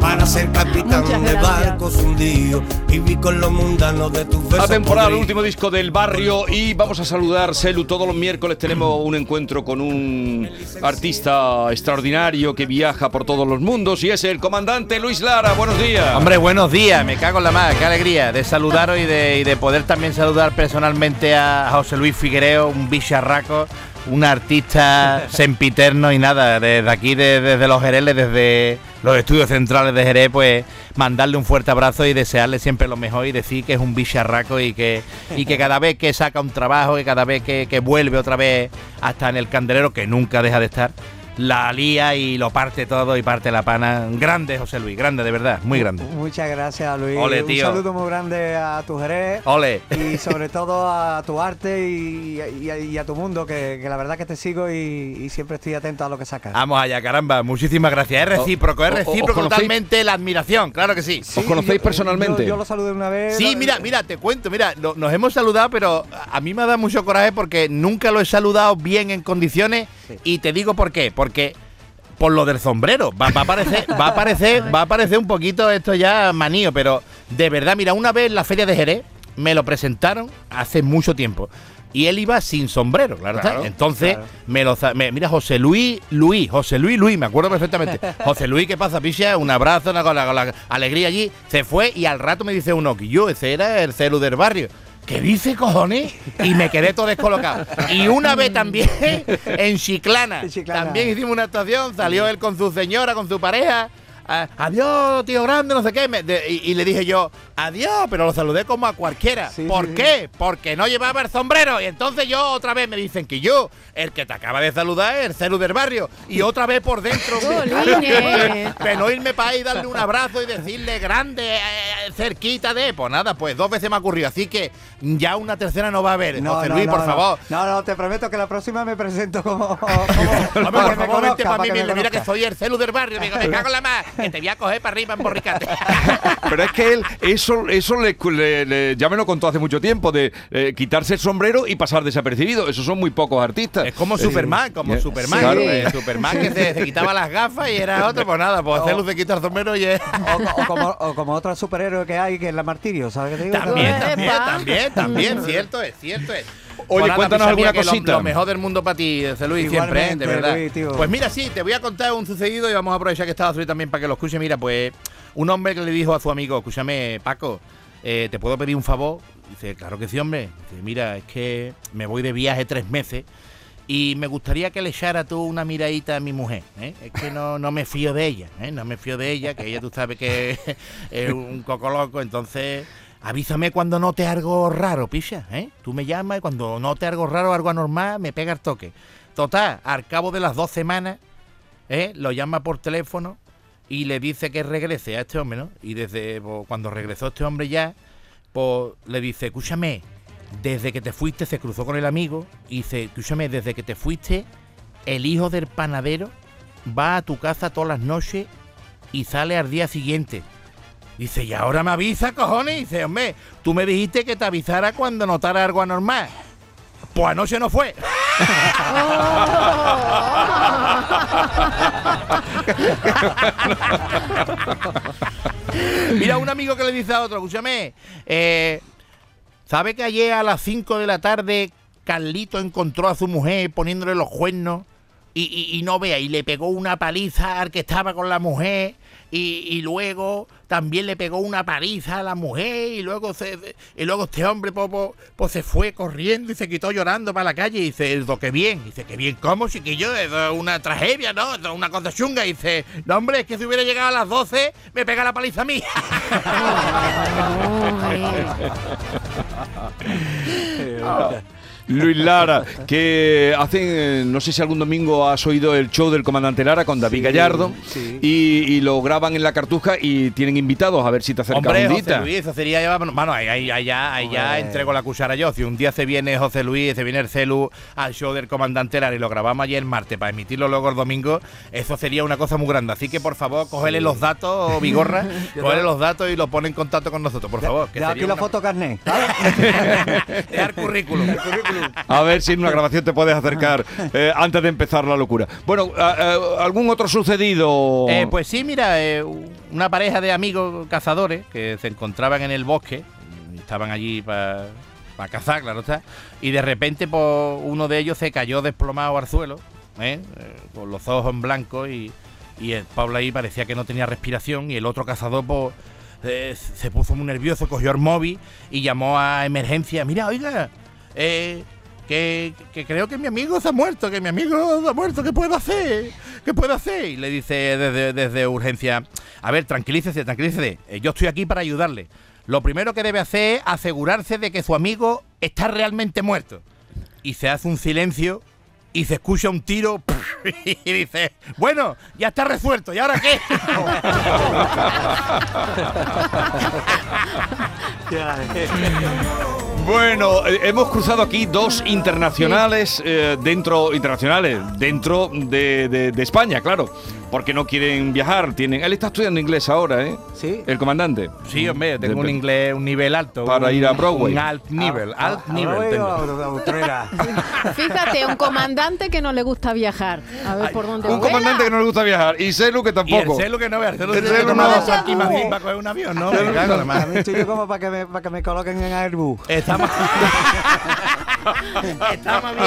para ser capitán de barcos hundidos y vi con los mundanos de tus besos. temporada, el último disco del barrio y vamos a saludar, Selu, todos los miércoles tenemos un encuentro con un artista extraordinario que viaja por todos los mundos y es el comandante Luis Lara. Buenos días. Hombre, buenos días, me cago en la mar, qué alegría de saludaros y de, y de poder también saludar personalmente a José Luis Figuereo, un bicharraco, un artista sempiterno y nada, desde aquí, de- desde los Jereles, desde los estudios centrales de Jerez, pues mandarle un fuerte abrazo y desearle siempre lo mejor y decir que es un bicharraco y que, y que cada vez que saca un trabajo y cada vez que, que vuelve otra vez hasta en el candelero, que nunca deja de estar, la lía y lo parte todo y parte la pana. Grande, José Luis, grande, de verdad, muy grande. Muchas gracias, Luis. Ole, Un saludo muy grande a tu Jerez. Ole. Y sobre todo a tu arte y, y a, y a tu mundo, que, que la verdad que te sigo y, y siempre estoy atento a lo que sacas. Vamos allá, caramba. Muchísimas gracias. Es recíproco, es o- o- recíproco totalmente la admiración, claro que sí. ¿Os conocéis yo- personalmente? Yo, yo lo saludé una vez. Sí, mira, mira, te cuento, mira, lo- nos hemos saludado, pero a mí me ha dado mucho coraje porque nunca lo he saludado bien en condiciones y te digo por qué, porque por lo del sombrero, va, va a parecer, va a parecer, va a parecer un poquito esto ya manío, pero de verdad, mira, una vez en la feria de Jerez me lo presentaron hace mucho tiempo. Y él iba sin sombrero, claro, está. Claro, Entonces, claro. me lo me- mira, José Luis, Luis, José Luis, Luis, me acuerdo perfectamente. José Luis, ¿qué pasa, picha? Un abrazo, una, con, la, con la alegría allí. Se fue y al rato me dice uno que yo, ese era el celu del barrio. ¿Qué dice, cojones? Y me quedé todo descolocado. Y una vez también en Chiclana, En Chiclana. también hicimos una actuación, salió él con su señora, con su pareja. Ah, adiós, tío grande, no sé qué. me- de- y, y le dije yo, adiós, pero lo saludé como a cualquiera. Sí, ¿Por sí, qué? Porque no llevaba el sombrero. Y entonces yo otra vez me dicen que yo, el que te acaba de saludar, es el celu del barrio. Y otra vez por dentro. Pero no irme para ahí, darle un abrazo y decirle grande, eh, cerquita de. Pues nada, pues dos veces me ha ocurrido. Así que ya una tercera no va a haber. José Luis, por no. favor. No, no, te prometo que la próxima me presento como. como Hombre, para por que me favor, vente conozca, para mí me. Mira que soy el celu del barrio. Digo, me cago en la más. Que te voy a coger para arriba en borricate. Pero es que él, eso, eso le, le- le- ya me lo contó hace mucho tiempo, de eh, quitarse el sombrero y pasar desapercibido. Esos son muy pocos artistas. Es como Superman, como Eh, Superman. sí. Claro. Eh, Superman que se, se quitaba las gafas y era otro, pues nada, pues celu se quita el sombrero y es. O, o como, o como otro superhéroe que hay, que es la Martirio, ¿sabes qué te digo? También, también, también, también, cierto es, cierto es. Oye, cuéntanos alguna que cosita. Lo, mejor del mundo para ti, Luis, siempre, ¿eh? de verdad. Luis. Pues mira, sí, te voy a contar un sucedido y vamos a aprovechar que estaba Luis también para que lo escuche. Mira, pues un hombre que le dijo a su amigo, escúchame, Paco, eh, ¿te puedo pedir un favor? Dice, claro que sí, hombre. Dice, mira, es que me voy de viaje tres meses y me gustaría que le echara tú una miradita a mi mujer. ¿eh? Es que no, no me fío de ella, ¿eh? no me fío de ella, que ella tú sabes que es un coco loco, entonces avísame cuando note algo raro, picha. ¿eh? Tú me llamas y cuando note algo raro, algo anormal, me pega el toque. Total, al cabo de las dos semanas, ¿eh? lo llama por teléfono y le dice que regrese a este hombre, ¿no? Y desde pues, cuando regresó este hombre ya, pues le dice, escúchame, desde que te fuiste se cruzó con el amigo y dice, escúchame, desde que te fuiste, el hijo del panadero va a tu casa todas las noches y sale al día siguiente. Dice, y ahora me avisa, cojones. Dice, hombre, tú me dijiste que te avisara cuando notara algo anormal. Pues anoche no fue. Mira, un amigo que le dice a otro, escúchame, eh, ¿sabe que ayer a las 5 de la tarde Carlito encontró a su mujer poniéndole los cuernos? Y, y- y no vea, y le pegó una paliza al que estaba con la mujer, y, y luego también le pegó una paliza a la mujer, y luego se, y luego este hombre pues, pues se fue corriendo y se quitó llorando para la calle, y dice, "Eso, qué bien, dice, qué bien, ¿cómo, chiquillo? Eso es una tragedia, ¿no? Es una cosa chunga, y dice, no hombre, es que si hubiera llegado a las 12, me pega la paliza a mí. Luis Lara, que hacen, no sé si algún domingo has oído el show del comandante Lara con David Sí, Gallardo sí. y, y lo graban en la cartuja y tienen invitados a ver si te acercas Hombre, un José. Luis, eso sería ya, bueno, ahí, ya Hombre. entrego la cuchara yo. Si un día se viene José Luis, se viene el celu al show del comandante Lara y lo grabamos ayer martes para emitirlo luego el domingo, eso sería una cosa muy grande. Así que por favor, cógele los datos, Vigorra, cógele los datos y lo pone en contacto con nosotros, por favor. Que aquí sería la una- foto carnet. Dejar currículum. A ver si en una grabación te puedes acercar eh, antes de empezar la locura. Bueno, ¿algún otro sucedido? Eh, pues sí, mira, eh, una pareja de amigos cazadores que se encontraban en el bosque, estaban allí para cazar, claro está, y de repente pues, uno de ellos se cayó desplomado al suelo, ¿eh? Con los ojos en blanco y, y el Pablo ahí parecía que no tenía respiración y el otro cazador pues, se puso muy nervioso, cogió el móvil y llamó a emergencia. Mira, oiga, eh, que, que creo que mi amigo se ha muerto, que mi amigo se ha muerto, ¿qué puedo hacer? ¿Qué puedo hacer? Y le dice desde, desde urgencia, a ver, tranquilícese, tranquilícese, eh, yo estoy aquí para ayudarle. Lo primero que debe hacer es asegurarse de que su amigo está realmente muerto. Y se hace un silencio y se escucha un tiro y dice, bueno, ya está resuelto, ¿y ahora qué? Bueno, eh, hemos cruzado aquí dos internacionales eh, dentro internacionales dentro de, de- de España, claro, porque no quieren viajar. Tienen, él está estudiando inglés ahora, ¿eh? Sí. El comandante. Sí, hombre, tengo De- un inglés, un nivel alto. Para un- ir a Broadway. Un alt nivel, alt Ah, nivel. ah, tengo. ah, Utrera. Fíjate, un comandante que no le gusta viajar. A ver por dónde Un vuela. comandante que no le gusta viajar y Selu que Y el tampoco. celo que no veas, el celo El que celo no no. va aquí Madrid para coger un avión, ¿no? La madre. A mí estoy yo como para que me, para que me coloquen en Airbus. Estamos. Estamos.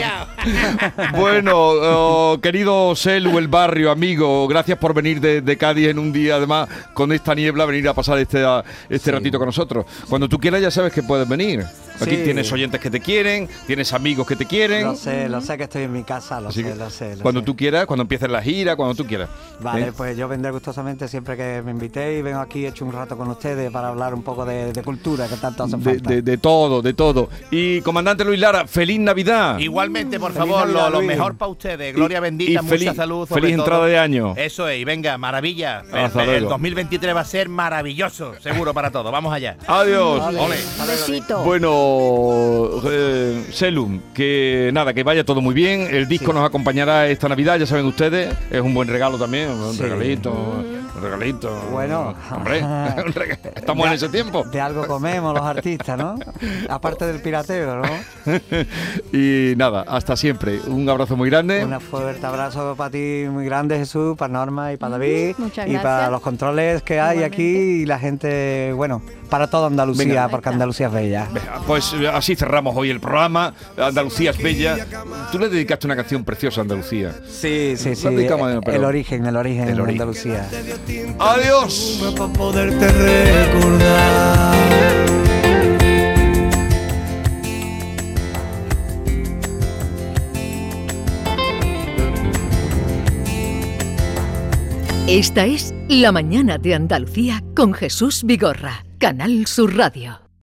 Bueno, oh, querido Selu, el barrio, amigo, gracias por venir de, de Cádiz en un día, además, con esta niebla, venir a pasar este, a- este ratito con nosotros. Cuando tú quieras ya sabes que puedes venir. Aquí Sí. tienes oyentes que te quieren, tienes amigos que te quieren. Lo sé, lo sé que estoy en mi casa, lo Así sé, lo sé. lo cuando sé. tú quieras, cuando empieces la gira, cuando tú quieras. Vale, ¿eh? pues yo vendré gustosamente siempre que me invitéis y vengo aquí hecho un rato con ustedes para hablar un poco de, de cultura que tanto hace de, falta. de- de todo, de todo. Y comandante Luis Lara, feliz Navidad. Igualmente, por Feliz favor, Navidad, lo, mejor para ustedes. Gloria Y- bendita, y mucha feliz- salud. sobre feliz todo. entrada de año. Eso es, y venga, maravilla. Hasta el, el luego. 2023 va a ser maravilloso, seguro para todos. Vamos allá. Adiós. Vale. Ole. Un besito. Bueno, eh, Selum, que nada, que vaya todo muy bien. El disco Sí. nos acompañará esta Navidad, ya saben ustedes. Es un buen regalo también, un Sí. regalito, un regalito. Bueno. hombre, estamos en ese tiempo. De algo comemos los artistas, ¿no? Aparte del pirateo, ¿no? y nada, hasta siempre. Un abrazo muy grande. Un fuerte abrazo para ti muy grande, Jesús, para Norma y para David. Muchas y gracias. para los controles que hay Igualmente. aquí y la gente, bueno, para toda Andalucía, Venga. porque. Andalucía es bella. Pues eh, así cerramos hoy el programa. Andalucía es bella. Tú le dedicaste una canción preciosa a Andalucía. Sí, sí, sí. el, pero- el origen, el origen de. Andalucía. Adiós. para poderte recordar. Esta es La Mañana de Andalucía con Jesús Vigorra, Canal Sur Radio.